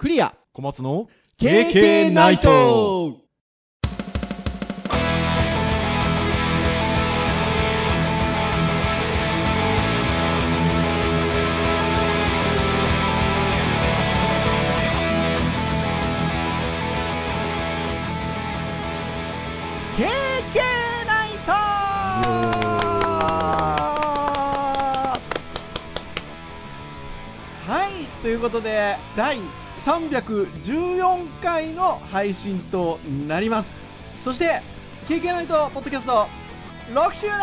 クリア。小松の KK ナイト。ナイト。はいということで第314回の配信となります。そして KK ナイトポッドキャスト6周年や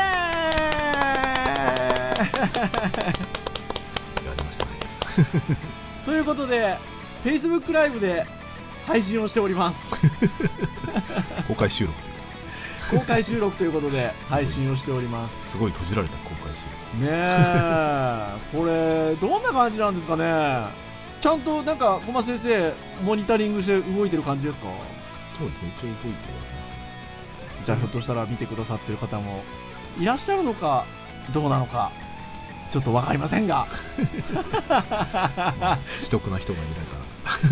りましたね。ということで Facebook ライブで配信をしております。公開収録。公開収録ということで配信をしております。すごい閉じられた公開収ねえ。これどんな感じなんですかねちゃんとなんか小松先生モニタリングして動いてる感じですか？録そうですね一応動いてはいます。じゃあひょっとしたら見てくださってる方もいらっしゃるのかどうなのかちょっと分かりませんが。既得な人がいないか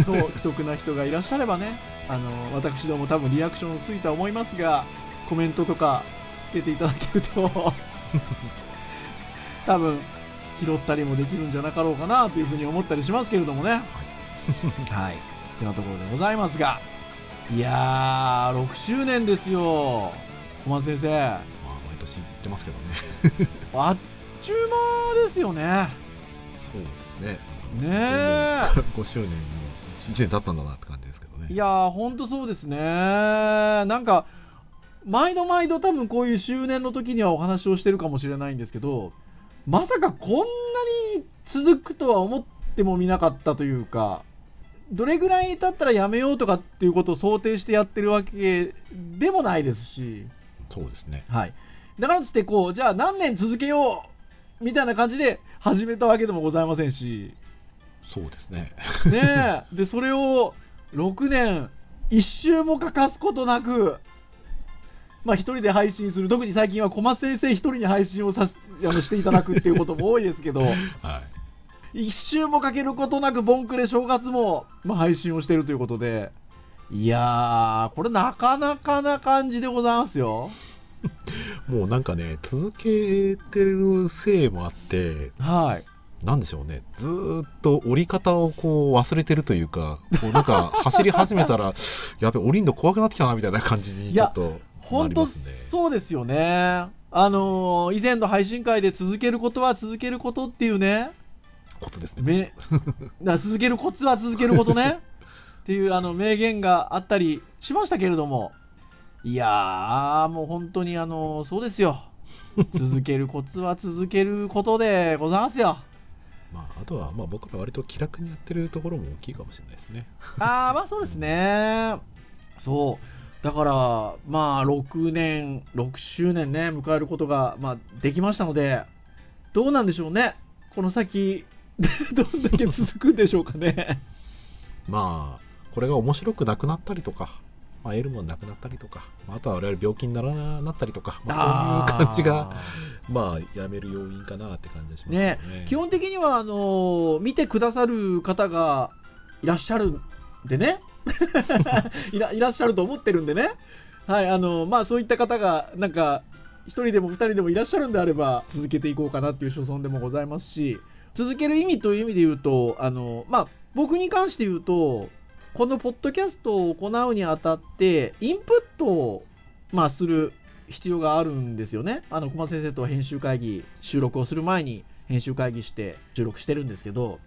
そう既得な人がいらっしゃればねあの私ども多分リアクション薄いとは思いますがコメントとかつけていただけると 多分拾ったりもできるんじゃなかろうかなというふうに思ったりしますけれどもね。はい。てなところでございますが。いやー6周年ですよ。小松先生。ら、まあ、毎年言ってますけどね。あっちゅう間ですよね。そうですね。ねえ。5周年に1年経ったんだなって感じですけどね。いやー、ほんとそうですね。なんか、毎度毎度多分こういう周年の時にはお話をしてるかもしれないんですけど、まさかこんなに続くとは思ってもみなかったというか、どれぐらい経ったらやめようとかっていうことを想定してやってるわけでもないですし、そうですね。はい。だからつってこう、じゃあ何年続けようみたいな感じで始めたわけでもございませんし、そうですね。ねえ。でそれを6年一周も欠かすことなくまあ一人で配信する。特に最近は小松先生一人に配信をさすあのしていただくっていうことも多いですけどはい。一周もかけることなくボンクレ正月も、まあ、配信をしてるということでいやーこれなかなかな感じでございますよ。もうなんかね続けてるせいもあってはい。なんでしょうね。ずーっと折り方をこう忘れてるというかこうなんか 走り始めたらやべ降りんの怖くなってきたなみたいな感じにちょっとな本当そうですよねあのー以前の配信会で続けることは続けることっていうね。コツですね。めだ続けるコツは続けることね。っていうあの名言があったりしましたけれども。いやーもう本当にあのそうですよ。続けるコツは続けることでございますよ。まあ、あとはまあ僕ら割と気楽にやってるところも大きいかもしれないですね。ああまあそうですね。そうだからまあ6年6周年ね迎えることが、まあ、できましたのでどうなんでしょうね。この先 どんだけ続くんでしょうかね。まあこれが面白くなくなったりとか、まあ、得るものなくなったりとか、まあ、あとは我々病気にならななったりとか、まあ、そういう感じがまあやめる要因かなって感じがしますね。ね。基本的にはあの見てくださる方がいらっしゃるんでね いらいらっしゃると思ってるんでねはいあのまあそういった方がなんか1人でも2人でもいらっしゃるんであれば続けていこうかなっていう所存でもございますし続ける意味という意味で言うとあのまあ僕に関して言うとこのポッドキャストを行うにあたってインプットを、まあ、する必要があるんですよね。あの小松先生とは編集会議収録をする前に編集会議して収録してるんですけど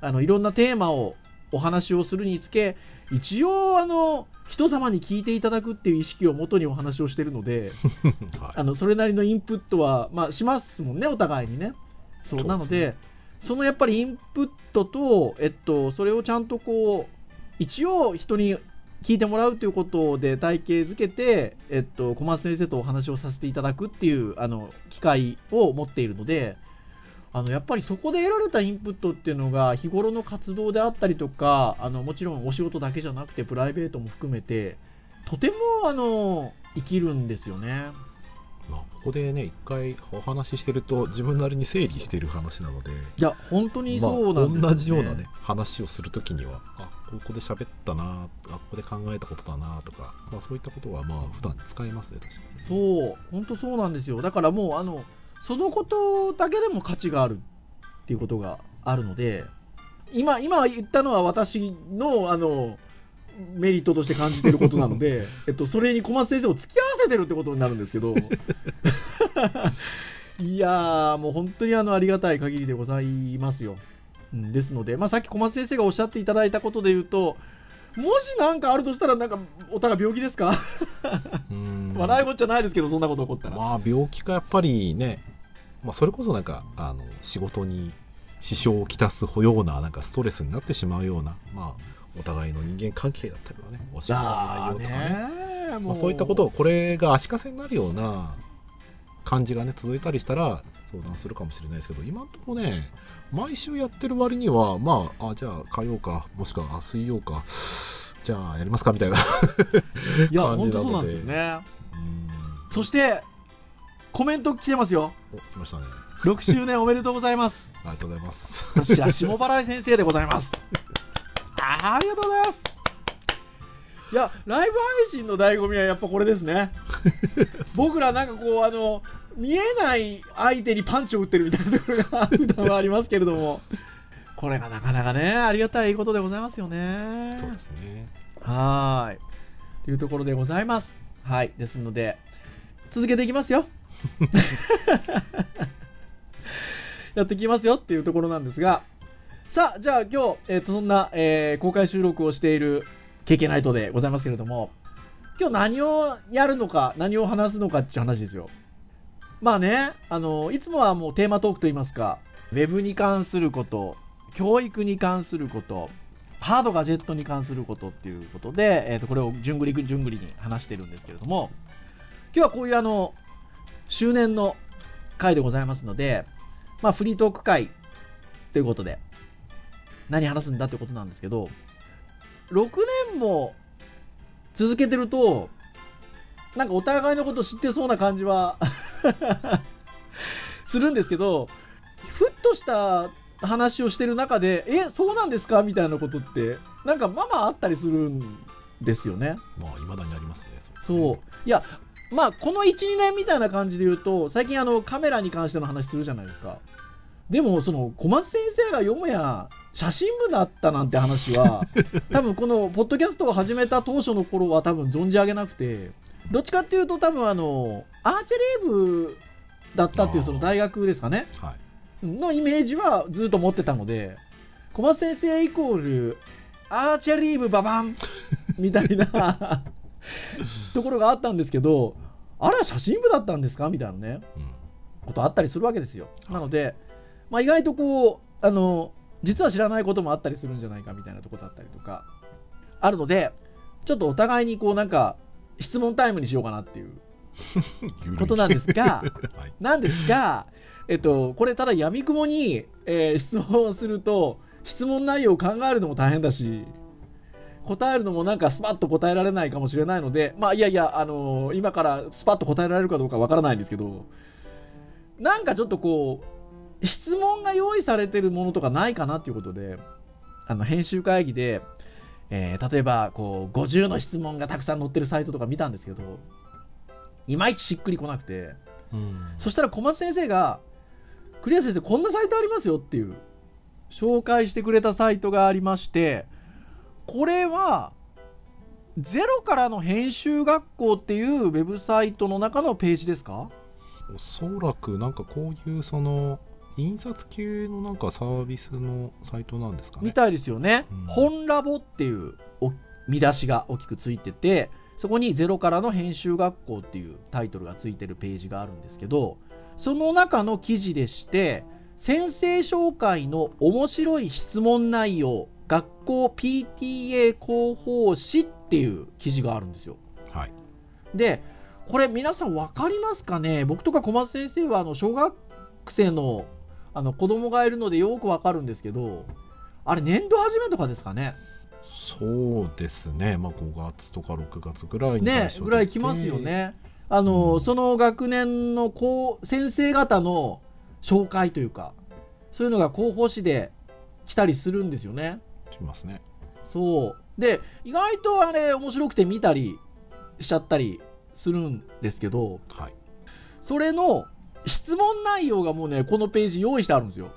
あのいろんなテーマをお話をするにつけ一応あの人様に聞いていただくっていう意識をもとにお話をしてるので はいあのそれなりのインプットは、まあ、しますもんねお互いにね。そうなのでそのやっぱりインプットと、えっと、それをちゃんとこう一応人に聞いてもらうということで体系づけて、えっと、小松先生とお話をさせていただくっていうあの機会を持っているのであのやっぱりそこで得られたインプットっていうのが日頃の活動であったりとかあのもちろんお仕事だけじゃなくてプライベートも含めてとてもあの生きるんですよね。まあ、ここでね一回お話ししてると自分なりに整理してる話なのでいや本当にそうなんです、まあ、同じようなね話をするときにはあここで喋ったなあここで考えたことだなとか、まあ、そういったことはまあ普段使えますね確かにそう本当そうなんですよ。だからもうあのそのことだけでも価値があるっていうことがあるので今今言ったのは私のあのメリットとして感じてることなので、えっと、それに小松先生を付き合わせてるってことになるんですけど。いやーもう本当にあのありがたい限りでございますよ、うん、ですので、まあ、さっき小松先生がおっしゃっていただいたことで言うともし何かあるとしたらなんかお互い病気ですか？笑い事じゃないですけどそんなこと起こったら。まあ病気かやっぱりね、まあ、それこそなんかあの仕事に支障をきたすようななんかストレスになってしまうようなまあお互いの人間関係だったりとかねお仕事の内容とかね。まあ、そういったことをこれが足かせになるような感じがね続いたりしたら相談するかもしれないですけど今のところね毎週やってる割にはまああじゃあ火曜かもしくは水曜かじゃあやりますかみたいな いや本当そうなんですよね。そしてコメント来てますよ。お来ましたね。6周年おめでとうございます。ありがとうございます。私は下原先生でございます。あありがとうございます。いやライブ配信の醍醐味はやっぱこれですね。僕らなんかこうあの見えない相手にパンチを打ってるみたいなところが普段はありますけれども。これがなかなかねありがたいことでございますよね。そうですね。はい。というところでございます。はい。ですので続けていきますよ。やっていきますよっていうところなんですが。さあじゃあ今日、えー、とそんな、えー、公開収録をしている KK ナイトでございますけれども、今日何をやるのか、何を話すのかっていう話ですよ。まあね、あの、いつもはもうテーマトークといいますか、ウェブに関すること、教育に関すること、ハードガジェットに関することっていうことで、えー、とこれをじゅんぐりじゅんぐりに話してるんですけれども、今日はこういうあの、周年の回でございますので、まあフリートーク会ということで、何話すんだってことなんですけど、6年も続けてると、なんかお互いのこと知ってそうな感じは するんですけど、ふっとした話をしてる中で、え、そうなんですか？みたいなことって、なんかまあまああったりするんですよね。まあ、いまだにありますね。そう、ね、いや、まあ、この1、2年みたいな感じで言うと、最近あの、カメラに関しての話するじゃないですか。でも、その、小松先生が読むや、写真部だったなんて話は、多分このポッドキャストを始めた当初の頃は多分存じ上げなくて、どっちかっていうと多分あの、アーチェリー部だったっていうその大学ですかね、はい、のイメージはずっと持ってたので、小松先生イコール、アーチェリー部ババン みたいな ところがあったんですけど、あれは写真部だったんですか？みたいなね、うん、ことあったりするわけですよ。なので、まあ、意外とこう、あの、実は知らないこともあったりするんじゃないかみたいなとこだったりとか、あるので、ちょっとお互いにこうなんか、質問タイムにしようかなっていう。ことなんですが、はい、なんですが、えっと、これただやみくもに、えー、質問をすると、質問内容を考えるのも大変だし、答えるのもなんかスパッと答えられないかもしれないので、まあいやいや、あのー、今からスパッと答えられるかどうかわからないんですけど、なんかちょっとこう、質問が用意されてるものとかないかなっていうことで、あの、編集会議で、えー、例えば、こう、50の質問がたくさん載ってるサイトとか見たんですけど、いまいちしっくりこなくて、うん、そしたら小松先生が、クリア先生、こんなサイトありますよっていう、紹介してくれたサイトがありまして、これは、ゼロからの編集学校っていうウェブサイトの中のページですか？おそらくなんかこういうその印刷系のなんかサービスのサイトなんですかね。みたいですよね、うん、本ラボっていう見出しが大きくついててそこに「ゼロからの編集学校」っていうタイトルがついてるページがあるんですけどその中の記事でして先生紹介の面白い質問内容学校 PTA 広報誌っていう記事があるんですよ。はい、でこれ皆さん分かりますかね？僕とか小松先生はあの小学生のあの子供がいるのでよくわかるんですけど、あれ、年度初めとかですかね？そうですね、まあ、5月とか6月ぐらいにねぐらい来ますよね。あの、うんその学年のこう先生方の紹介というか、そういうのが広報誌で来たりするんですよね。しますね。そう。で、意外とあれ面白くて見たりしちゃったりするんですけど、はい。それの質問内容がもうね、このページ用意してあるんですよ。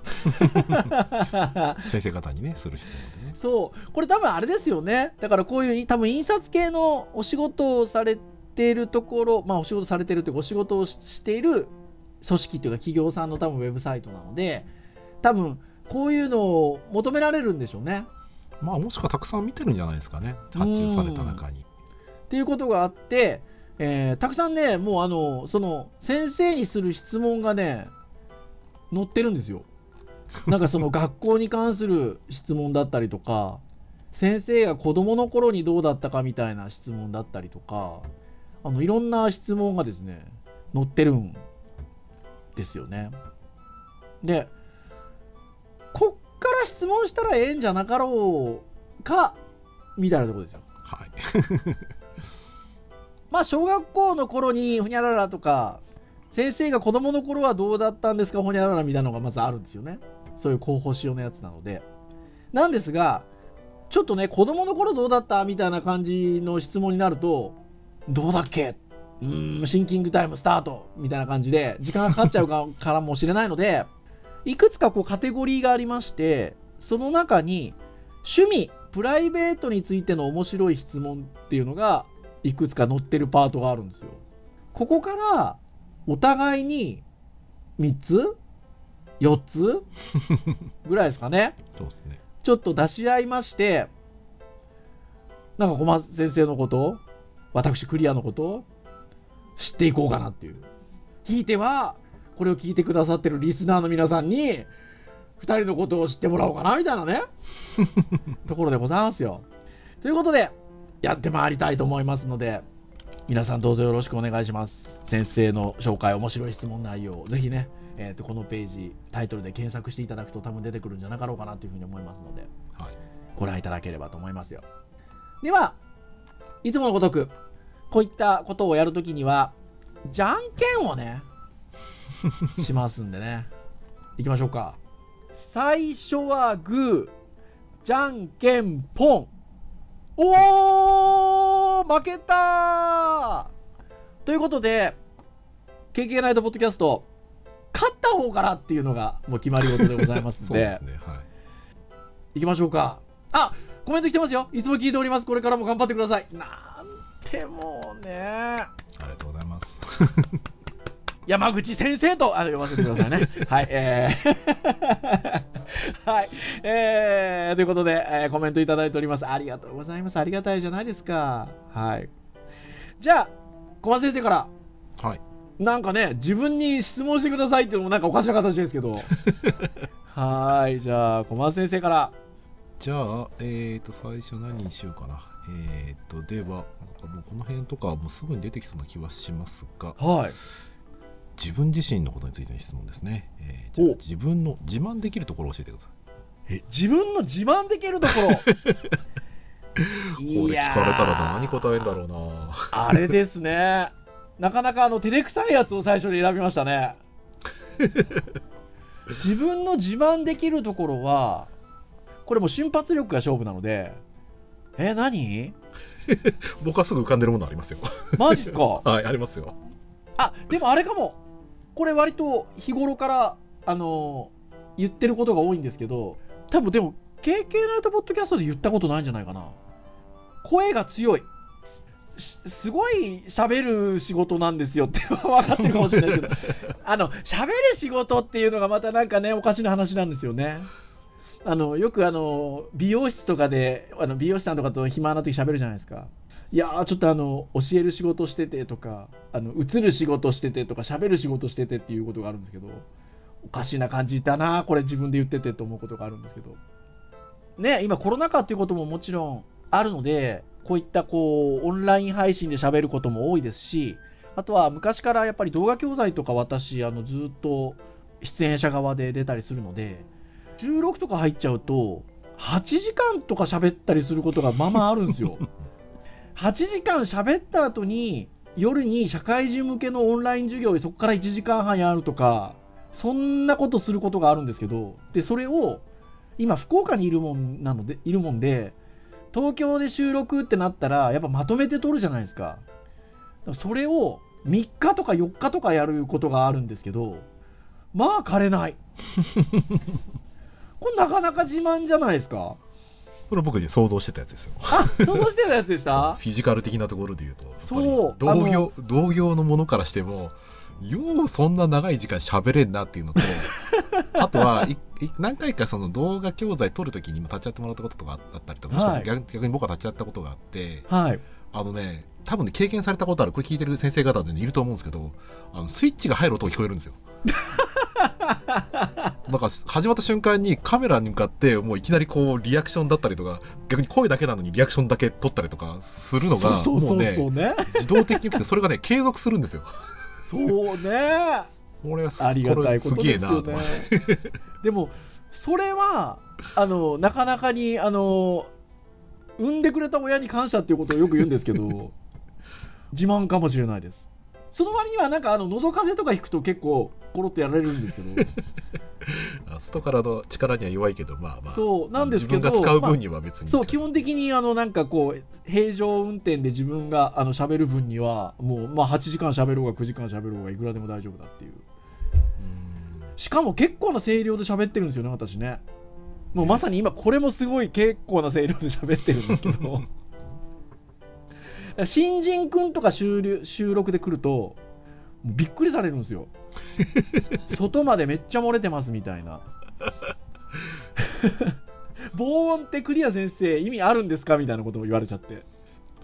先生方にね、する質問でね。そう。これ多分あれですよね。だからこういう多分印刷系のお仕事をされているところ、まあお仕事されてるというかお仕事をししている組織というか企業さんの多分ウェブサイトなので、多分こういうのを求められるんでしょうね。まあ、もしくはたくさん見てるんじゃないですかね。発注された中に。っていうことがあって、えーたくさんね、もうあの、その、先生にする質問がね、載ってるんですよ。なんかその 学校に関する質問だったりとか、先生が子供の頃にどうだったかみたいな質問だったりとか、あの、いろんな質問がですね、載ってるんですよね。で、こっから質問したらええんじゃなかろうか、みたいなところですよ。はい。まあ、小学校の頃にほにゃららとか、先生が子供の頃はどうだったんですか、ほにゃららみたいなのがまずあるんですよね。そういう広報仕様のやつなので。なんですが、ちょっとね、子供の頃どうだったみたいな感じの質問になると、どうだっけ?うーん、シンキングタイムスタートみたいな感じで、時間がかかっちゃうかからもしれないので、いくつかこうカテゴリーがありまして、その中に、趣味、プライベートについての面白い質問っていうのがいくつか載ってるパートがあるんですよ。ここからお互いに3つ ?4 つ？ぐらいですかね。そうですね。ちょっと出し合いまして、なんか小松先生のこと、私クリアのこと、知っていこうかなっていう。ひいては、これを聞いてくださってるリスナーの皆さんに、二人のことを知ってもらおうかな、みたいなね、ところでございますよ。ということで、やってまいりたいと思いますので、皆さんどうぞよろしくお願いします。先生の紹介、面白い質問内容、ぜひね、えー、とこのページ、タイトルで検索していただくと多分出てくるんじゃなかろうかなというふうに思いますので、はい。ご覧いただければと思いますよ。では、いつものごとく、こういったことをやるときには、じゃんけんをね、しますんでね。いきましょうか。最初はグー、じゃんけんポン。おー負けたーということで、KK ナイトポッドキャスト、勝った方からっていうのがもう決まり事でございますんで ね。はい。行きましょうか。あコメント来てますよ。いつも聞いております。これからも頑張ってください。なんてもうね。ありがとうございます。山口先生と、あの、読ませてくださいね。はい、えー はい、えー、ということで、えーコメントいただいております。ありがとうございます。ありがたいじゃないですか。はい。じゃあ、小松先生から、はい。なんかね、自分に質問してくださいっていうのもなんかおかしな形ですけど。はーい、じゃあ、小松先生から。じゃあ、えーと、最初何にしようかな。えーと、では、なんかもうこの辺とかもうすぐに出てきそうな気はしますが、はい。自分自身のことについての質問ですね。えーじゃあお自分の自慢できるところを教えてください。え自分の自慢できるところ？これ聞かれたら何答えんだろうな。あれですねなかなかあの照れくさいやつを最初に選びましたね 自分の自慢できるところはこれもう瞬発力が勝負なのでえ何？僕はすぐ浮かんでるものありますよ。マジっすか？はい、ありますよ。あでもあれかもこれ割と日頃からあの言ってることが多いんですけど多分でも KK ナイトポッドキャストで言ったことないんじゃないかな。声が強い。しすごい喋る仕事なんですよ。って分かってるかもしれないけど。あの喋る仕事っていうのがまたなんかねおかしな話なんですよね。あのよくあの美容室とかであの美容師さんとかと暇な時喋るじゃないですかいやーちょっとあの教える仕事しててとかあの映る仕事しててとか喋る仕事しててっていうことがあるんですけどおかしな感じだなこれ自分で言っててと思うことがあるんですけど。ね今コロナ禍っていうことももちろんあるのでこういったこうオンライン配信で喋ることも多いですしあとは昔からやっぱり動画教材とか私あのずっと出演者側で出たりするので収録とか入っちゃうと8時間とか喋ったりすることがまあまああるんですよ 8時間喋った後に夜に社会人向けのオンライン授業でそこから1時間半やるとかそんなことすることがあるんですけどでそれを今福岡にいるもんなのでいるもんで東京で収録ってなったらやっぱまとめて撮るじゃないですか。それを3日とか4日とかやることがあるんですけどまあ枯れない。これなかなか自慢じゃないですかこれ僕に想像してたやつですよ。あ想像してたやつでした？フィジカル的なところで言うと。そう。同業同業のものからしてもようそんな長い時間喋れんなっていうのと あとはいい何回かその動画教材撮るときにも立ち会ってもらったこととかあったりとか、ははい。逆逆に僕は立ち会ったことがあってはい。あのね多分ね経験されたことあるこれ聞いてる先生方で、ね、いると思うんですけどあのスイッチが入る音が聞こえるんですよ なんか始まった瞬間にカメラに向かってもういきなりこうリアクションだったりとか逆に声だけなのにリアクションだけ撮ったりとかするのがそうそううもうね自動的に来てそれがね継続するんですよそうねこれはすありがたいことですよねすげえなと思って。でも、それは、あの、なかなかに、あの、産んでくれた親に感謝っていうことをよく言うんですけど、自慢かもしれないです。その割には、なんか、あの、喉風邪とか引くと結構、コロッとやられるんですけど、あ外からの力には弱いけどまあまあそう、なんですけど、自分が使うまあ分には別に、そう、基本的に、あの、なんかこう、平常運転で自分が、あの、喋る分には、もう、まあ、8時間喋ろうが9時間喋ろうが、いくらでも大丈夫だっていう。うんしかも結構な声量で喋ってるんですよね、私ね。もうまさに今、これもすごい結構な声量で喋ってるんですけど。新人くんとか収録収録で来ると、びっくりされるんですよ。外までめっちゃ漏れてますみたいな。防音ってクリア先生意味あるんですかみたいなことも言われちゃって。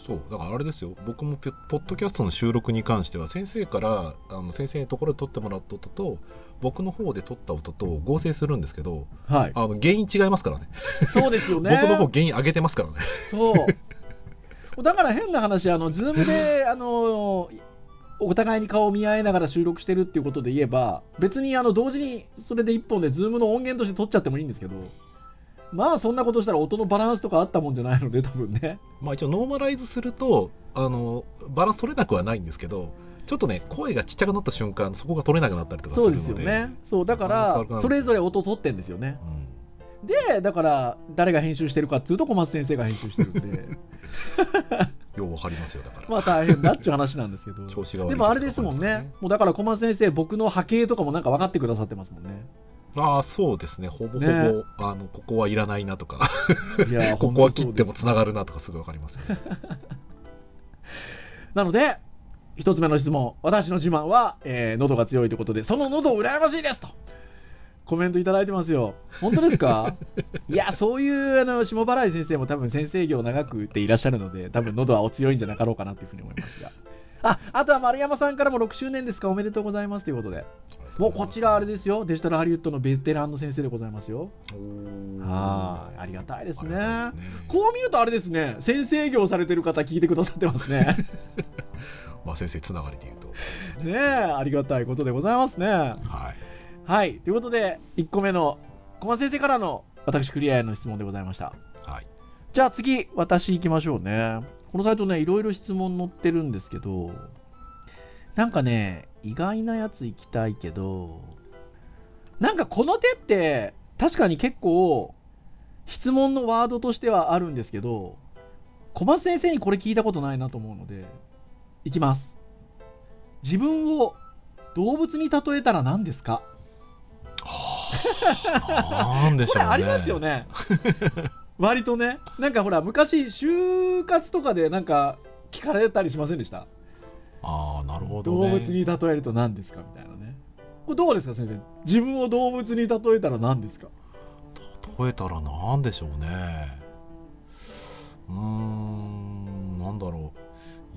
そうだからあれですよ僕もポポッドキャストの収録に関しては先生からあの先生のところで撮ってもらった音と僕の方で撮った音と合成するんですけどはい。あの原因違いますからねそうですよね。僕の方音源上げてますからねそう。だから変な話、あの、ズームで、あの、お互いに顔を見合いながら収録してるっていうことで言えば、別にあの同時にそれで一本でズームの音源として撮っちゃってもいいんですけど、まあそんなことしたら音のバランスとかあったもんじゃないので、多分ね。まあ一応ノーマライズするとあのバランス取れなくはないんですけどちょっとね声がちっちゃくなった瞬間そこが取れなくなったりとかすそうるのでですよね。そう、だから、るそれぞれ音取ってんですよね。うんで、だから、誰が編集してるかっていうと、小松先生が編集してるんで、ようわかりますよだから、まあ大変だっていう話なんですけど。調子が悪いでもあれですもんね。もうだから小松先生、僕の波形とかもなんか分かってくださってますもんね。ああそうですねほぼほぼ、ねあのここはいらないなとかいや、ここは切ってもつながるなとかすぐわかりますよね なので、一つ目の質問、私の自慢は、えー喉が強いということで、その喉羨ましいですと。コメントいただいてますよ。本当ですか？いや、そういう、あの、下払い先生も多分先生業長くていらっしゃるので、多分喉はお強いんじゃなかろうかなというふうに思いますが。あ、あとは丸山さんからも6周年ですか？おめでとうございますということで。もうこちらあれですよ。デジタルハリウッドのベテランの先生でございますよ。はい。ありがたいですね。ありがたいですねこう見るとあれですね、先生業されてる方聞いてくださってますね。まあ先生つながりで言うとねえ、ありがたいことでございますね。はいはい。ということで、1個目の小松先生からの私クリアへの質問でございました。はいじゃあ次、私行きましょうね。このサイトね、いろいろ質問載ってるんですけど、なんかね、意外なやつ行きたいけど、なんかこの手って、確かに結構、質問のワードとしてはあるんですけど、小松先生にこれ聞いたことないなと思うので、いきます。自分を動物に例えたら何ですか？なんでしょうねこれありますよね。割とね。なんかほら、昔、就活とかでなんか聞かれたりしませんでした？ああなるほど、ね、動物に例えると何ですかみたいなね。これどうですか、先生？自分を動物に例えたら何ですか？例えたらなんでしょうねうーんなんだろう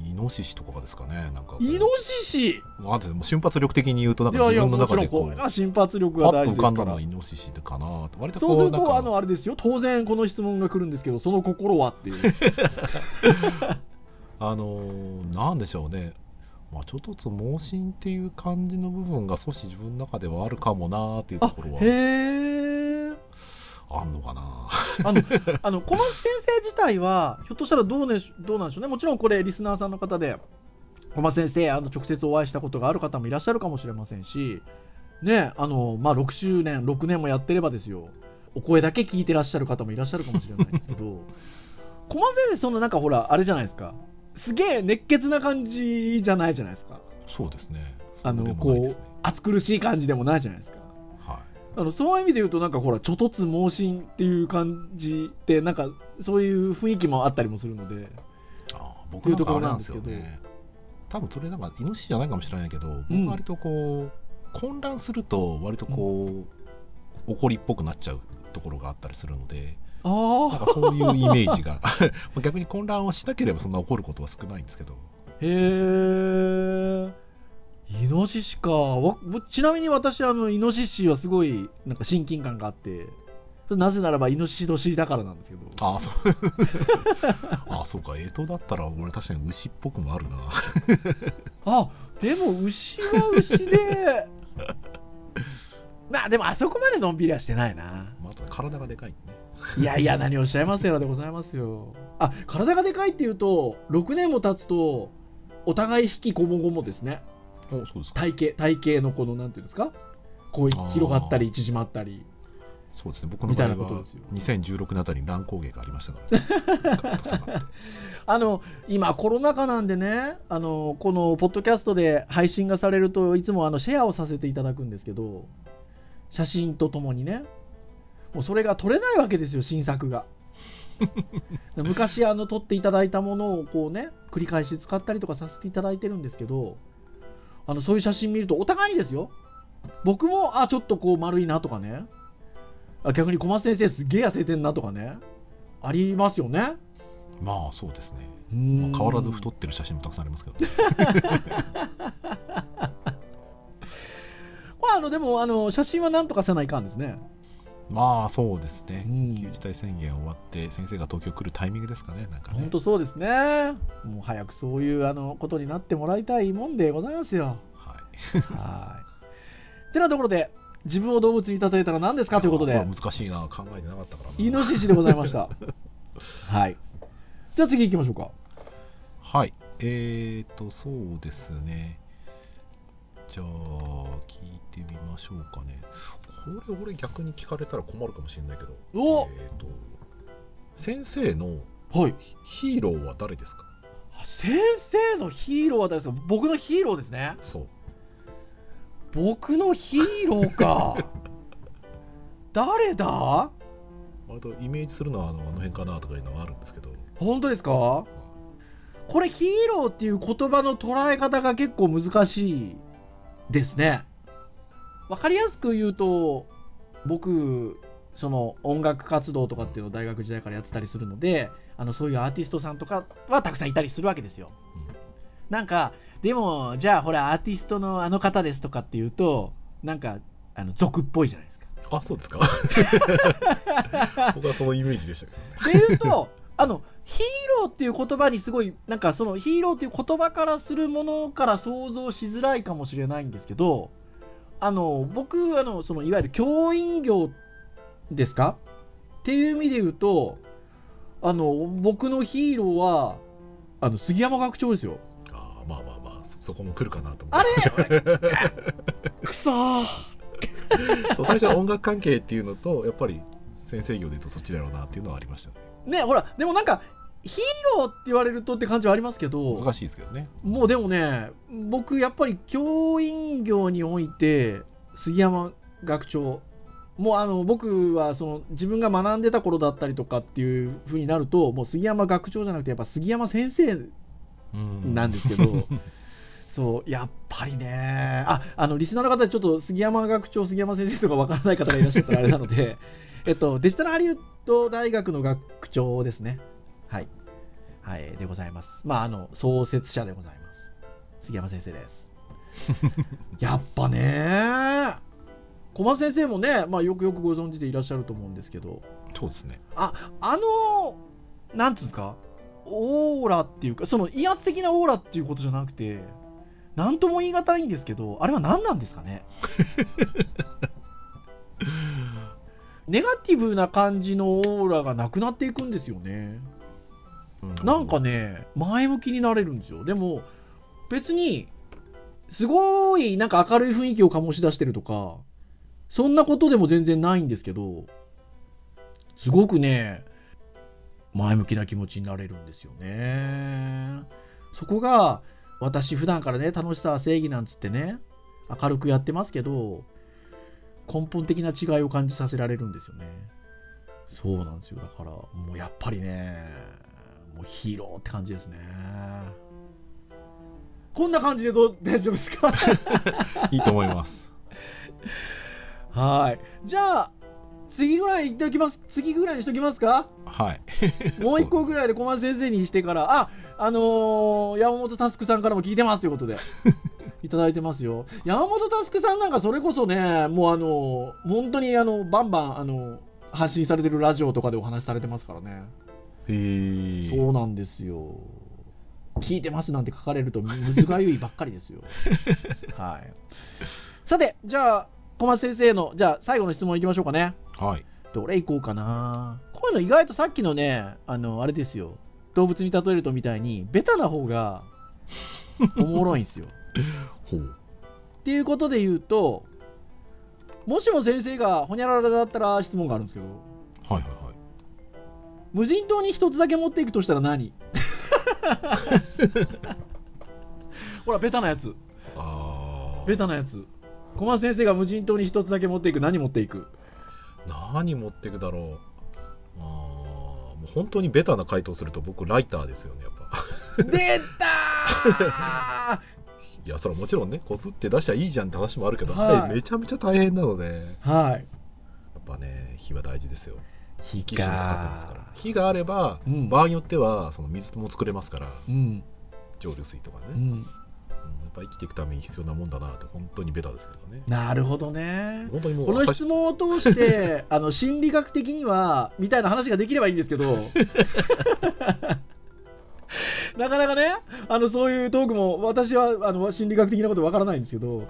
イノシシとかですかねなんかイノシシ？なんていうの瞬発力的に言うとなんか自分の中でこうこれは瞬発力パが大事ッと浮かんだのですから。はイノシシかなと割とそうすると、あの、あれですよ。当然この質問が来るんですけど、その心はっていう。あのーなんでしょうねまあちょっとつ盲信っていう感じの部分が少し自分の中ではあるかもなーっていうとあころ、はへー。あんのかな？あの、あの小松先生自体は、ひょっとしたらどう,、ね、どうなんでしょうね、もちろんこれ、リスナーさんの方で、小松先生あの直接お会いしたことがある方もいらっしゃるかもしれませんしねあのまあ6周年6年もやってればですよ。お声だけ聞いてらっしゃる方もいらっしゃるかもしれないんですけど 小松先生そんななんかほらあれじゃないですか。すげえ熱血な感じじゃないじゃないですか。そうですね。あのそう暑苦しい感じでもないじゃないですか。はいあのそういう意味で言うとなんかほらちょ突猛進っていう感じってなんかそういう雰囲気もあったりもするのであー僕なんかあれなんですよね。多分それなんかイノシシじゃないかもしれないけど、うん。僕割とこう混乱すると割とこう、怒りっぽくなっちゃうところがあったりするのでなんあかそういうイメージが 逆に混乱をしなければそんな怒ることは少ないんですけど。あへえイノシシか。ちなみに私あのイノシシはすごいなんか親近感があってなぜならばイノシシ年だからなんですけど。ああそう。ああそうか。干支だったら俺確かに牛っぽくもあるな。あでも牛は牛で。まあでもあそこまでのんびりはしてないな。まあ体がでかいね。いやいや、何をおっしゃいますようでございますよ。あ、体がでかいっていうと、6年も経つと、お互い引きこもごもですね。おそうですか。体型、体型のこの、なんていうんですか？こう広がったり、縮まったり。そうですね。僕の場合はなことですよ。2016年あたりに乱高下がありましたから、ね、あの、今コロナ禍なんでね、あの、このポッドキャストで配信がされるといつもあのシェアをさせていただくんですけど、写真とともにね、もうそれが撮れないわけですよ、新作が。昔あの撮っていただいたものをこうね繰り返し使ったりとかさせていただいてるんですけどあのそういう写真見るとお互いにですよ。僕もあちょっとこう丸いなとかね。あ逆に小松先生すげえ痩せてんなとかね。ありますよね。まあそうですね、まあ変わらず太ってる写真もたくさんありますけど、ね、まあ、あのでもあの写真はなんとかせないかんですね。まあそうですね、うん緊急事態宣言終わって先生が東京来るタイミングですかねなんかね本当そうですね。もう早くそういうあのことになってもらいたいもんでございますよ。はいはい。てなところで自分を動物に例えたら何ですかということで難しいな考えてなかったからなイノシシでございました。はい。じゃあ次行きましょうか。はいえーとそうですねじゃあ聞いてみましょうかねこれ俺逆に聞かれたら困るかもしれないけど。お！えーと先生のはい。ヒーローは誰ですか？先生のヒーローは誰ですか？僕のヒーローですね。そう。僕のヒーローか。誰だ？割とイメージするのはあのあの辺かなとかいうのはあるんですけど。本当ですか？これヒーローっていう言葉の捉え方が結構難しいですね。わかりやすく言うと僕その音楽活動とかっていうのを大学時代からやってたりするのであのそういうアーティストさんとかはたくさんいたりするわけですよ。なんかでもじゃあほらアーティストのあの方ですとかっていうとなんかあの俗っぽいじゃないですか。あそうですか 僕はそのイメージでしたけどねでいうとあのヒーローっていう言葉にすごいなんかそのヒーローっていう言葉からするものから想像しづらいかもしれないんですけどあの僕あのそのいわゆる教員業ですか？っていう意味で言うとあの僕のヒーローはあの杉山学長ですよ。あーまあまあまあそそこも来るかなと思あって。れ？くそー。そう最初は音楽関係っていうのとやっぱり先生業で言うとそっちだろうなっていうのはありましたね。ねほらでもなんかヒーローって言われるとって感じはありますけど難しいですけどねもうでもね、僕、やっぱり教員業において、杉山学長、もうあの僕はその自分が学んでた頃だったりとかっていう風になると、もう杉山学長じゃなくて、やっぱ杉山先生うんなんですけど、そう、やっぱりね、ああのリスナーの方でちょっと杉山学長、杉山先生とかわからない方がいらっしゃったらあれなので、えっと、デジタルハリウッド大学の学長ですね。はい。はい、でございます。まあ、あの、創設者でございます。杉山先生です。やっぱね、小松先生もね、まあ、よくよくご存知でいらっしゃると思うんですけど、そうですねあ、あの、なんつうんですか、オーラっていうか、その威圧的なオーラっていうことじゃなくて、なんとも言い難いんですけど、あれは何なんですかね？ネガティブな感じのオーラがなくなっていくんですよね。なんかね、前向きになれるんですよ。でも、別にすごいなんか明るい雰囲気を醸し出してるとかそんなことでも全然ないんですけどすごくね前向きな気持ちになれるんですよね。そこが私普段からね楽しさは正義なんつってね明るくやってますけど根本的な違いを感じさせられるんですよね。そうなんですよ。だからもうやっぱりねもうヒーローって感じですねこんな感じでどう 大丈夫ですか？いいと思います。はいじゃあ次ぐらいいっておきます次ぐらいにしときますか？はい。もう一個ぐらいで小松先生にしてから、あ、あのー山本佑さんからも聞いてますということで、いただいてますよ。山本佑さんなんかそれこそね、もうあのー本当にあの、バンバン、あの発信されてるラジオとかでお話しされてますからね。そうなんですよ。聞いてますなんて書かれるとむずがゆいばっかりですよ。はい。さて、じゃあ、小松先生の、じゃあ最後の質問いきましょうかね。はい。どれいこうかなこういうの意外とさっきのねあのあれですよ動物に例えるとみたいにベタな方が おもろいんですよほう。っていうことで言うともしも先生がほにゃららだったら質問があるんですけどはいはいはい。無人島に一つだけ持っていくとしたら何？ほらベタなやつ。ああ。ベタなやつ。小松先生が無人島に一つだけ持っていく。何持っていく？何持っていくだろう。ああ。もう本当にベタな回答すると僕ライターですよねやっぱ。出た いやそれはもちろんねこすって出しちゃいいじゃんって話もあるけど、はい。めちゃめちゃ大変なので。ーはい。やっぱね火は大事ですよ火火にかかってますから。火があれば、うん。場合によってはその水も作れますからうん。蒸留水とかね、うん。うんやっぱ生きていくために必要なもんだなって本当にベタですけどね。なるほどね。本当にもうこの質問を通して、あの心理学的にはみたいな話ができればいいんですけど、なかなかね、あのそういうトークも私はあの心理学的なことわからないんですけど、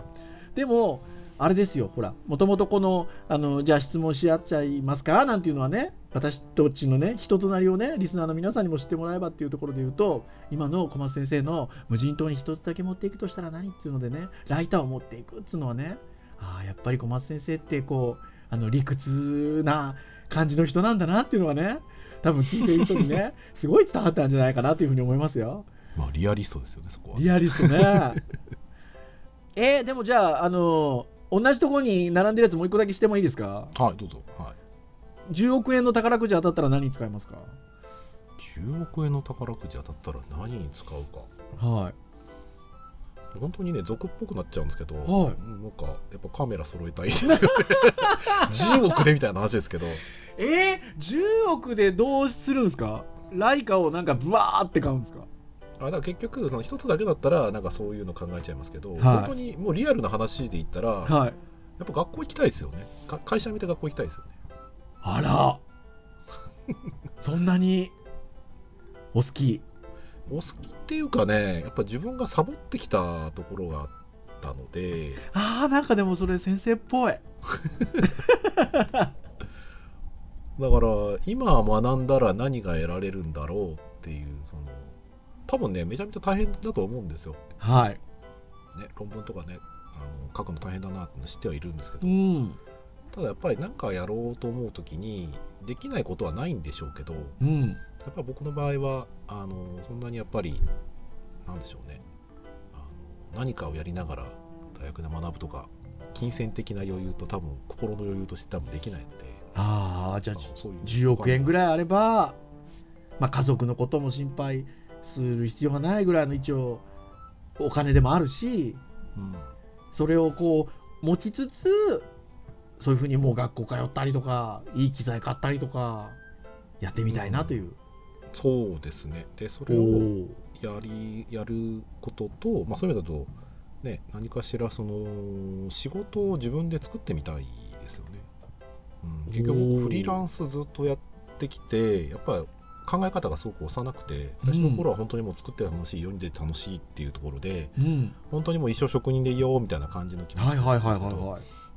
でも、あれですよ、ほら、もともとこのあの、じゃあ質問し合っちゃいますかなんていうのはね、私とっちのね、人となりをね、リスナーの皆さんにも知ってもらえばっていうところで言うと、今の小松先生の無人島に一つだけ持っていくとしたら何っていうのでね、ライターを持っていくっていうのはね、ああ、やっぱり小松先生ってこう、あの理屈な感じの人なんだなっていうのはね、多分聞いてる人にね、すごい伝わったんじゃないかなというふうに思いますよ。まあリアリストですよねそこはリアリストね。えーでもじゃあ、あの同じところに並んでるやつもう一個だけしてもいいですか？はいどうぞ、はい、10億円の宝くじ当たったら何に使いますか？10億円の宝くじ当たったら何に使うか。はい。本当にね俗っぽくなっちゃうんですけど、はい。うんなんかやっぱカメラ揃えたいですよね。10億でみたいな話ですけど。え？ー、10億でどうするんですか？ライカをなんかブワーって買うんですか？あだから結局その一つだけだったらなんかそういうの考えちゃいますけど、はい本当にもうリアルな話で言ったら、やはい。っぱ学校行きたいですよねか会社辞めて学校行きたいですよねあら、そんなにお好き？お好きっていうかねやっぱ自分がサボってきたところがあったのでああ、なんかでもそれ先生っぽい。だから今学んだら何が得られるんだろうっていうその多分ねめちゃめちゃ大変だと思うんですよ、はい。ね、論文とかねあの書くの大変だなっての知ってはいるんですけど、うん。ただやっぱり何かやろうと思う時にできないことはないんでしょうけどうん。やっぱり僕の場合はあのそんなにやっぱりなんでしょうねあの何かをやりながら大学で学ぶとか金銭的な余裕と多分心の余裕として多分できないのでああ、じゃあそういう10億円ぐい、らいあれば、まあ、家族のことも心配する必要がないぐらいの一応お金でもあるしうん。それをこう持ちつつそういうふうにもう学校通ったりとかいい機材買ったりとかやってみたいなという、そうですね。でそおれをー。やりやることと、まあ、そういう意味だと、ね、何かしらその仕事を自分で作ってみたいですよね。うん、結局フリーランスずっとやってきてやっぱり考え方がすごく幼くて最初の頃は本当にもう作って楽しい世に出て楽しいっていうところでうん、本当にもう一生職人でいようみたいな感じの気持ちで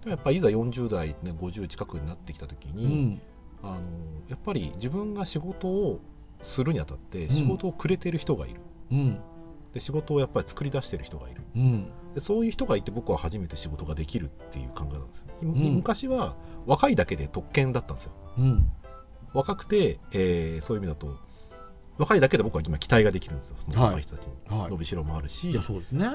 でもやっぱいざ40代、ね、50近くになってきた時に、うん。あのやっぱり自分が仕事をするにあたってん。仕事をくれてる人がいる。うん。で仕事をやっぱり作り出してる人がいる。うん。でそういう人がいて僕は初めて仕事ができるっていう考えなんですよ、昔は若いだけで特権だったんですよ。うん若くて、えーそういう意味だと若いだけで僕は今期待ができるんですよ。そのはい。若い人たちに、はい。伸びしろもあるし。そうですね。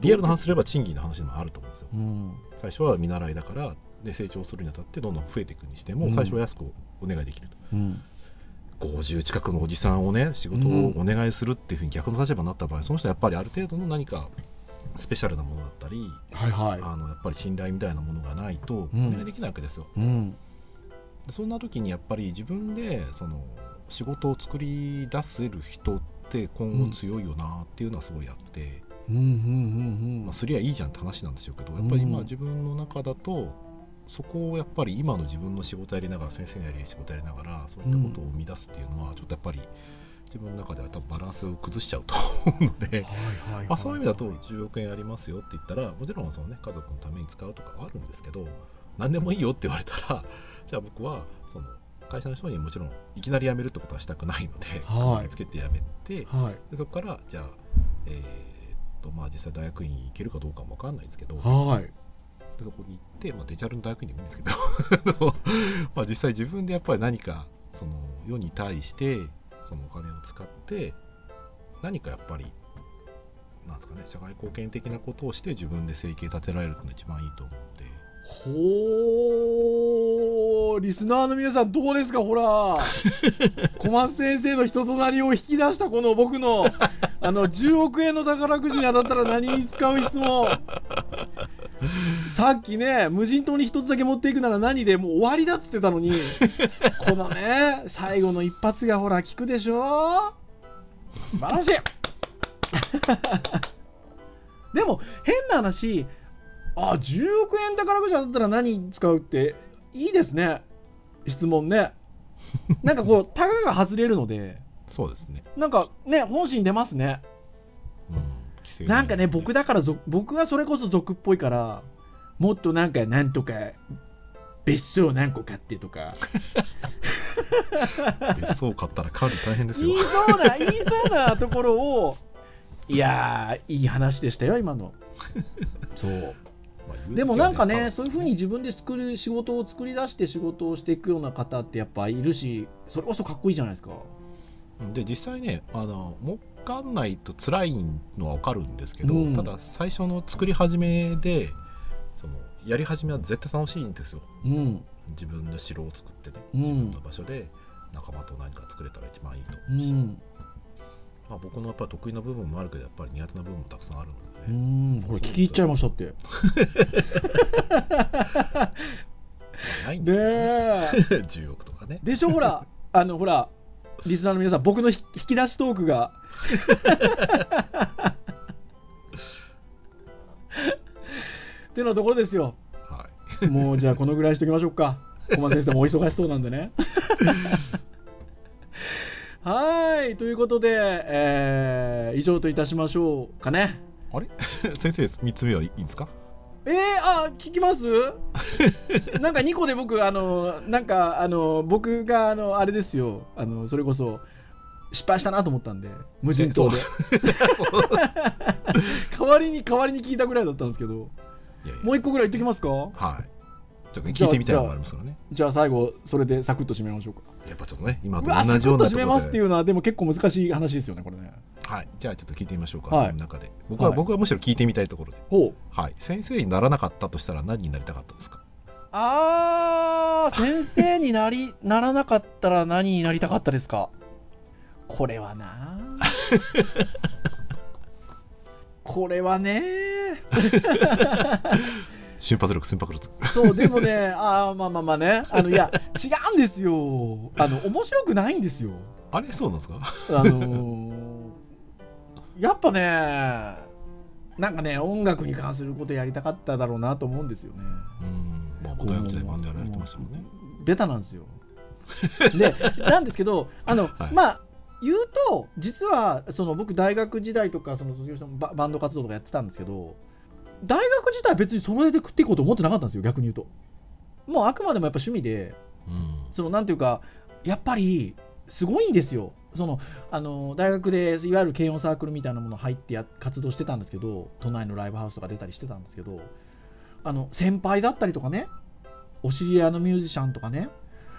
リアルな話すれば賃金の話でもあると思うんですよ。うん。最初は見習いだからで成長するにあたってどんどん増えていくにしても、うん。最初は安くお願いできると。うん。50近くのおじさんをね仕事をお願いするっていうふうに逆の立場になった場合、その人はやっぱりある程度の何かスペシャルなものだったり、はいはい。あのやっぱり信頼みたいなものがないとおうん。願いできないわけですよ、うん。でそんな時にやっぱり自分でその仕事を作り出せる人って今後強いよなっていうのはすごいあって、うんうんうんまあ、すりゃいいじゃんって話なんですよ。けどやっぱり今うん自分の中だとそこをやっぱり今の自分の仕事やりながら先生のやり仕事やりながらそういったことを生み出すっていうのはちょっとやっぱり自分の中では多分バランスを崩しちゃうと思うので、そういう意味だと10億円ありますよって言ったらもちろんその、ね、家族のために使うとかはあるんですけど何でもいいよって言われたらじゃあ僕はその会社の人にもちろんいきなり辞めるってことはしたくないので、はい。つけて辞めてはい。でそこからじゃあ、えーっとまあ、実際大学院行けるかどうかも分かんないんですけど、はい。でそこに行って、まあ、デジャルの大学院でもいいんですけど まあ実際自分でやっぱり何かその世に対してそのお金を使って何かやっぱりなんですかね社会貢献的なことをして自分で生計立てられるっていうのが一番いいと思うほーリスナーの皆さんどうですかほら。小松先生の人となりを引き出したこの僕の。あの10億円の宝くじに当たったら何に使う質問。さっきね無人島に一つだけ持っていくなら何でもう終わりだっつってたのに。このね最後の一発がほら効くでしょ。素晴らしい。でも変な話あ10億円宝くじ当たったら何に使うっていいですね。質問ね。なんかこうタガが外れるので。そうですね、なんかね本心出ますね。うん。なんかね僕だだからぞ僕はそれこそ俗っぽいからもっとなんかなんとか別荘何個買ってとか。別荘買ったら管理大変ですよ。言いそうな 言いそうなところをいやーいい話でしたよ今の。そうでもなんかね、そういうふうに自分で作る仕事を作り出して仕事をしていくような方ってやっぱいるし、それこそかっこいいじゃないですか。で実際ねあの儲かんないと辛いのは分かるんですけど、うんただ最初の作り始めでそのやり始めは絶対楽しいんですようん。自分の城を作ってねうん自分の場所で仲間と何か作れたら一番いいとう思うし、ん。まあ、僕のやっぱ得意な部分もあるけどやっぱり苦手な部分もたくさんあるのうん。これ聞き入っちゃいましたって。まあないんですよ、ね、ねえ。10億とかねでしょ、ほら、あの、ほら、リスナーの皆さん、僕のひ引き出しトークが。っていうようなところですよ。はいもうじゃあこのぐらいにしときましょうか。小松先生もお忙しそうなんでね。はい、ということで、えー以上といたしましょうかね。あれ？先生3つ目はいいんですか？えー、あ、聞きます？なんか2個で僕、あの、なんか、あの、僕が、あの、あれですよ、あの、それこそ、失敗したなと思ったんで、無人島で。代わりに、代わりに聞いたぐらいだったんですけど、もう1個ぐらい言ってきますか？はい。ちょっとね聞いてみたいのがありますからね。じゃあ最後、それでサクッと締めましょうか。やっぱちょっとね今と同じようなところで。めますっていうのは、でも結構難しい話ですよね、これね。はい、じゃあちょっと聞いてみましょうか、はい。その中で。僕は、はい。僕はむしろ聞いてみたいところで、ほう。はい、先生にならなかったとしたら何になりたかったですか？あー、先生になり、ならなかったら何になりたかったですか？これはな これはね 瞬発力瞬発力そう、でもね、あーまあまあまあね、あの、いや、違うんですよ。あの、面白くないんですよ。あれそうなんですか？あのーやっぱね、なんかね、音楽に関することやりたかっただろうなと思うんですよね。うんまあ大学時代バンドやられてましたもんねベタなんですよ。で、なんですけど、あの、はいまあ、言うと、実は、その僕、大学時代とか、その卒業してもババンド活動とかやってたんですけど、大学自体は別にそれで食っていこうと思ってなかったんですよ、逆に言うと。もうあくまでもやっぱ趣味で、うんそのなんていうか、やっぱり、すごいんですよ。そのあの大学でいわゆる軽音サークルみたいなもの入ってや活動してたんですけど都内のライブハウスとか出たりしてたんですけどあの先輩だったりとかねお知り合いのミュージシャンとかね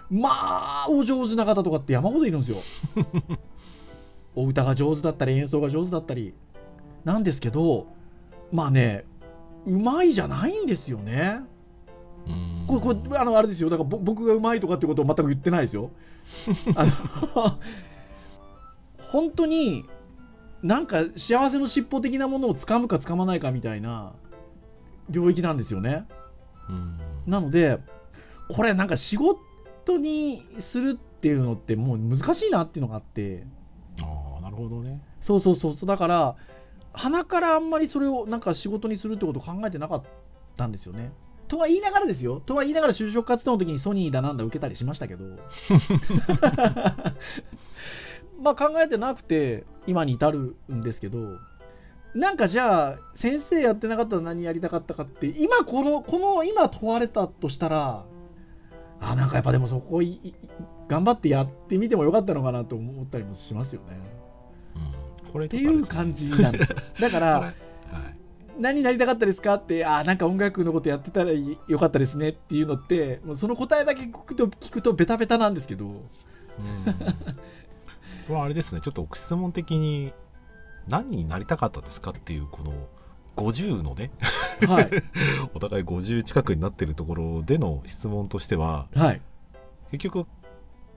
まあお上手な方とかって山ほどいるんですよ お歌が上手だったり演奏が上手だったりなんですけどまあねうまいじゃないんですよね。うん。これこれあのあれですよ。だからぼ僕がうまいとかってことを全く言ってないですよ。あの 本当になんか幸せの尻尾的なものをつかむかつかまないかみたいな領域なんですよね。うん。なのでこれなんか仕事にするっていうのってもう難しいなっていうのがあって。ああなるほどね。そうそう。そうだから鼻からあんまりそれをなんか仕事にするってことを考えてなかったんですよね。とは言いながらですよ。とは言いながら就職活動の時にソニーだなんだ受けたりしましたけど。まあ考えてなくて今に至るんですけど。なんかじゃあ先生やってなかったら何やりたかったかって今このこの今問われたとしたらあなんかやっぱでもそこ頑張ってやってみてもよかったのかなと思ったりもしますよね。これっていう感じなんですよ。だから はい。何になりたかったですかってあーなんか音楽のことやってたらよかったですねっていうのってもうその答えだけ聞くと聞くとベタベタなんですけど。うん。これはあれですね。ちょっと質問的に何になりたかったですかっていうこの50のね。はい。お互い50近くになってるところでの質問としてははい。結局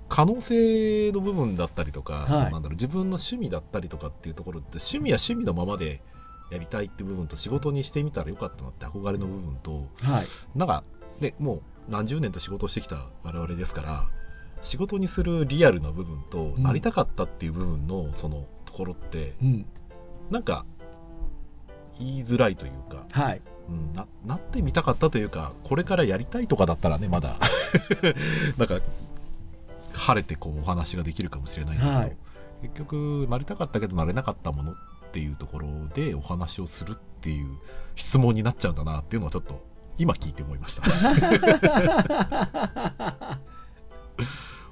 可能性の部分だったりとか、はい。そのなんだろう自分の趣味だったりとかっていうところって趣味は趣味のままでやりたいって部分と仕事にしてみたらよかったなって憧れの部分とはい。なんかねもう何十年と仕事をしてきた我々ですから仕事にするリアルな部分と、うん。なりたかったっていう部分のそのところってうん。なんか言いづらいというか、はい。うん、ななってみたかったというかこれからやりたいとかだったらねまだ。なんか晴れてこうお話ができるかもしれないんだけど、はい。結局なりたかったけどなれなかったものっていうところでお話をするっていう質問になっちゃうんだなっていうのはちょっと今聞いて思いました。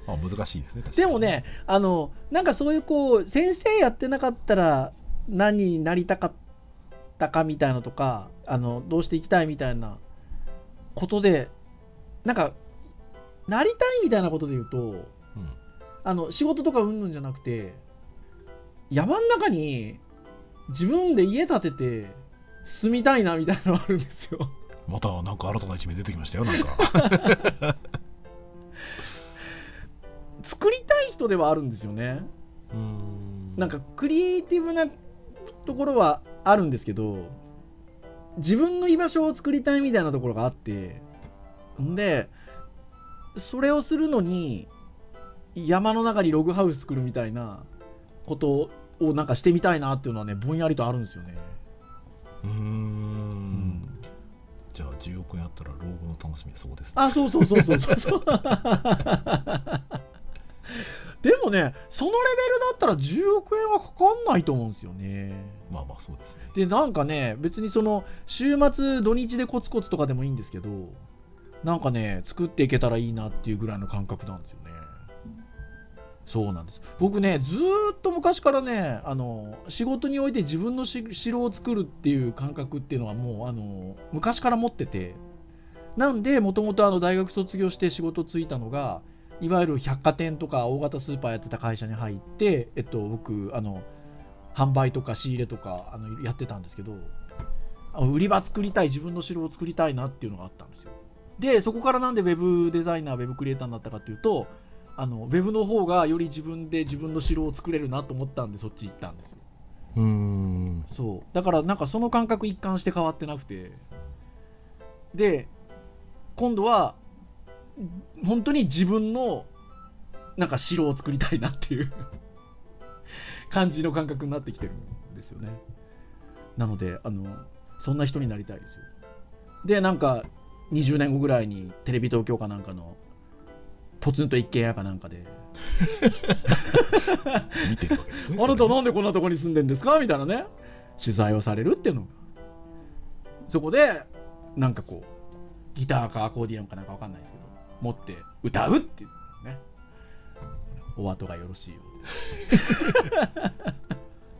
まあ難しいですねでもねあのなんかそういうこう先生やってなかったら何になりたかったかみたいなとかあのどうしていきたいみたいなことでなんかなりたいみたいなことで言うとうんあの仕事とかうんぬんじゃなくて山の中に自分で家建てて住みたいなみたいなのがあるんですよ。またなんか新たな一面出てきましたよなんか 作りたい人ではあるんですよね。んなんかクリエイティブなところはあるんですけど自分の居場所を作りたいみたいなところがあってんでそれをするのに山の中にログハウス作るみたいなことをなんかしてみたいなっていうのはねぼんやりとあるんですよね。うーん。んじゃあ10億円あったら老後の楽しみはそうですね。あそうそうそうそうそう。そうでもねそのレベルだったら10億円はかかんないと思うんですよね。まあまあそうですね。でなんかね別にその週末土日でコツコツとかでもいいんですけどなんかね作っていけたらいいなっていうぐらいの感覚なんですよねそうなんです。僕ねずっと昔からねあの仕事において自分のし城を作るっていう感覚っていうのはもうあの昔から持ってて。なんでもともと大学卒業して仕事ついたのがいわゆる百貨店とか大型スーパーやってた会社に入って、えっと、僕あの販売とか仕入れとかあのやってたんですけど売り場作りたい自分の城を作りたいなっていうのがあったんですよ。でそこからなんでウェブデザイナーウェブクリエイターになったかっていうとあのウェブの方がより自分で自分の城を作れるなと思ったんでそっち行ったんですよ。うーん。そう。だからなんかその感覚一貫して変わってなくて。で今度は本当に自分のなんか城を作りたいなっていう 感じの感覚になってきてるんですよね。なのであのそんな人になりたいですよ。でなんか20年後ぐらいにテレビ東京かなんかのポツンと一軒家かなんかで。見てるわけですね あなたなんでこんなとこに住んでんですか？みたいなね。取材をされるっていうの。がそこでなんかこうギターかアコーディオンかなんかわかんないですけど持って歌うっていうね。お後がよろしいよう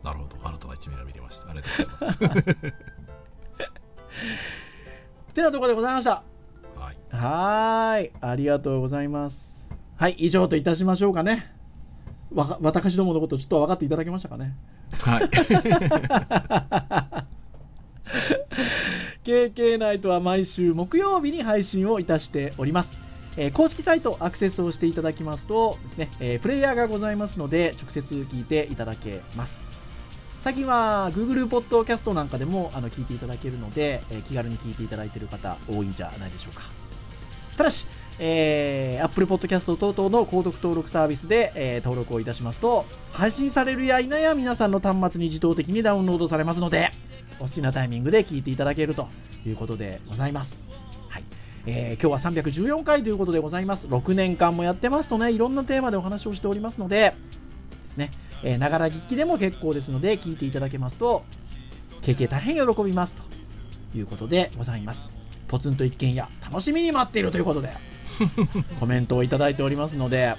なるほど。新たな一面が見れました。ありがとうございます。てなところでございました。はい。はーい。ありがとうございます。はい。以上といたしましょうかね。わか私どものことちょっと分かっていただけましたかね。はい KK ナイトは毎週木曜日に配信をいたしております。えー公式サイトアクセスをしていただきますとですね、えープレイヤーがございますので直接聞いていただけます。最近は Google ポッドキャストなんかでもあの聞いていただけるので、えー気軽に聞いていただいている方多いんじゃないでしょうか。ただし、えー、Apple Podcast 等々の購読登録サービスで、えー登録をいたしますと、配信されるや否や皆さんの端末に自動的にダウンロードされますので、お好きなタイミングで聞いていただけるということでございます。はい。えー今日は314回ということでございます。6年間もやってますとね、いろんなテーマでお話をしておりますので、ですね、えーながら聞きでも結構ですので、聞いていただけますと、経験大変喜びますということでございます。ポツンと一軒家、楽しみに待っているということで、コメントをいただいておりますので、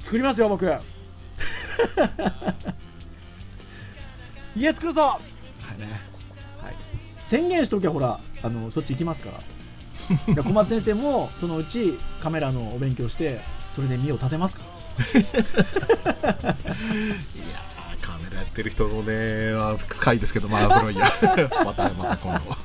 作りますよ、僕。家作るぞはいね。はい。宣言しときゃ、ほら、あの、そっち行きますから。で小松先生も、そのうちカメラのお勉強して、それで身を立てますから。いやーカメラやってる人のねは深いですけどまあそれはいいやまたまた今度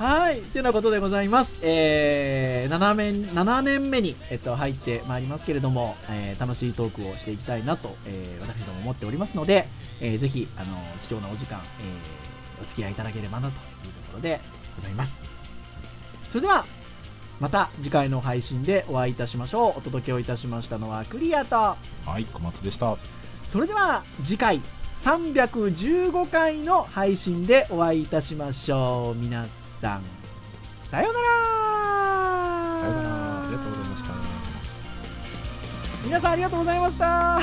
はい。というようなことでございます。えー、7, 年7年目に、えっと、入ってまいりますけれども、えー楽しいトークをしていきたいなと、えー私ども思っておりますので、えーぜひ、あの、貴重なお時間、えーお付き合いいただければなというところでございます。それでは、また次回の配信でお会いいたしましょう。お届けをいたしましたのはクリアと、はい小松でしたそれでは次回315回の配信でお会いいたしましょう。皆さん、さようなら。さようなら。ありがとうございました。皆さんありがとうございました